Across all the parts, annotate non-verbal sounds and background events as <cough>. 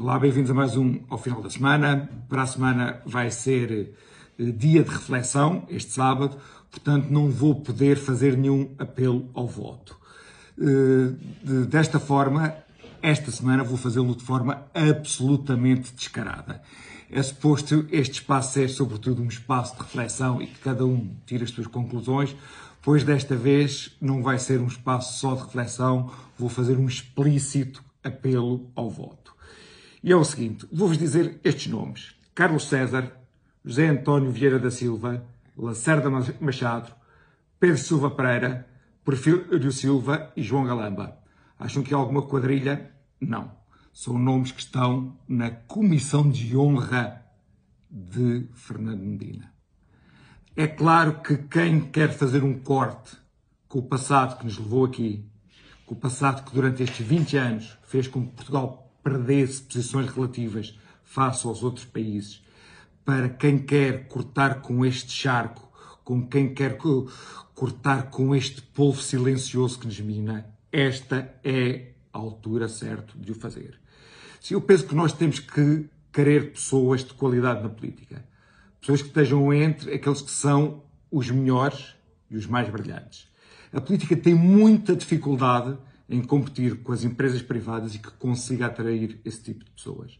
Olá, bem-vindos a mais um ao final da semana. Para a semana vai ser eh, dia de reflexão, este sábado, portanto não vou poder fazer nenhum apelo ao voto. Eh, desta forma, esta semana vou fazê-lo de forma absolutamente descarada. É suposto este espaço ser, sobretudo, um espaço de reflexão e que cada um tire as suas conclusões, pois desta vez não vai ser um espaço só de reflexão, vou fazer um explícito apelo ao voto. E é o seguinte, vou-vos dizer estes nomes. Carlos César, José António Vieira da Silva, Lacerda Machado, Pedro Silva Pereira, Porfírio Silva e João Galamba. Acham que há alguma quadrilha? Não. São nomes que estão na comissão de honra de Fernando Medina. É claro que quem quer fazer um corte com o passado que nos levou aqui, com o passado que durante estes 20 anos fez com que Portugal perdesse posições relativas face aos outros países, para quem quer cortar com este charco, com quem quer cortar com este polvo silencioso que nos mina, esta é a altura certa de o fazer. Se eu penso que nós temos que querer pessoas de qualidade na política, pessoas que estejam entre aqueles que são os melhores e os mais brilhantes. A política tem muita dificuldade em competir com as empresas privadas e que consiga atrair esse tipo de pessoas.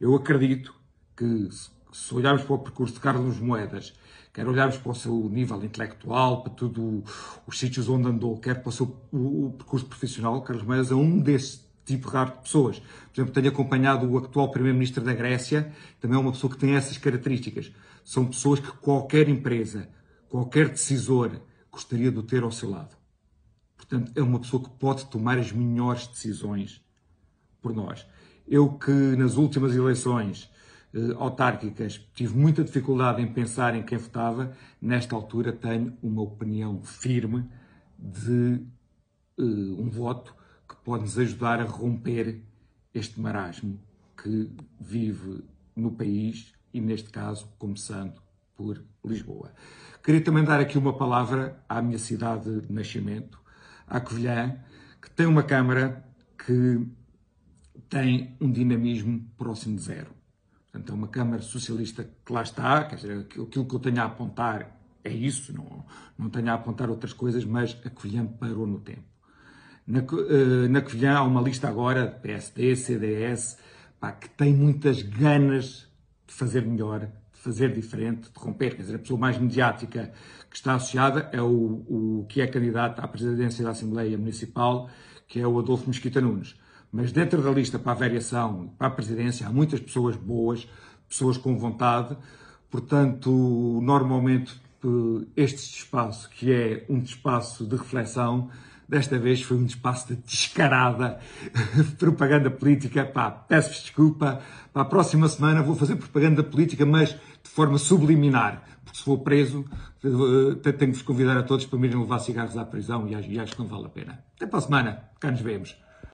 Eu acredito que, se olharmos para o percurso de Carlos Moedas, quer olharmos para o seu nível intelectual, para todos os sítios onde andou, quer para o seu o, o percurso profissional, Carlos Moedas é um desse tipo raro de pessoas. Por exemplo, tenho acompanhado o atual Primeiro-Ministro da Grécia, também é uma pessoa que tem essas características. São pessoas que qualquer empresa, qualquer decisor gostaria de ter ao seu lado. Portanto, é uma pessoa que pode tomar as melhores decisões por nós. Eu que nas últimas eleições eh, autárquicas tive muita dificuldade em pensar em quem votava, nesta altura tenho uma opinião firme de eh, um voto que pode nos ajudar a romper este marasmo que vive no país e, neste caso, começando por Lisboa. Queria também dar aqui uma palavra à minha cidade de nascimento, à Covilhã, que tem uma Câmara que tem um dinamismo próximo de zero. Portanto, é uma Câmara Socialista que lá está, quer dizer, aquilo que eu tenho a apontar é isso, não, não tenho a apontar outras coisas, mas a Covilhã parou no tempo. Na, uh, na Covilhã há uma lista agora de PSD, CDS, pá, que tem muitas ganas de fazer melhor, fazer diferente, de romper. Quer dizer, a pessoa mais mediática que está associada é o, o que é candidato à presidência da Assembleia Municipal, que é o Adolfo Mesquita Nunes. Mas dentro da lista para a variação, para a presidência, há muitas pessoas boas, pessoas com vontade. Portanto, normalmente este espaço, que é um espaço de reflexão, Desta vez foi um espaço de descarada <laughs> propaganda política. Pá, peço-vos desculpa. Para a próxima semana vou fazer propaganda política, mas de forma subliminar. Porque se for preso, eh, tenho que vos convidar a todos para me levar cigarros à prisão e acho que não vale a pena. Até para a semana. Cá nos vemos.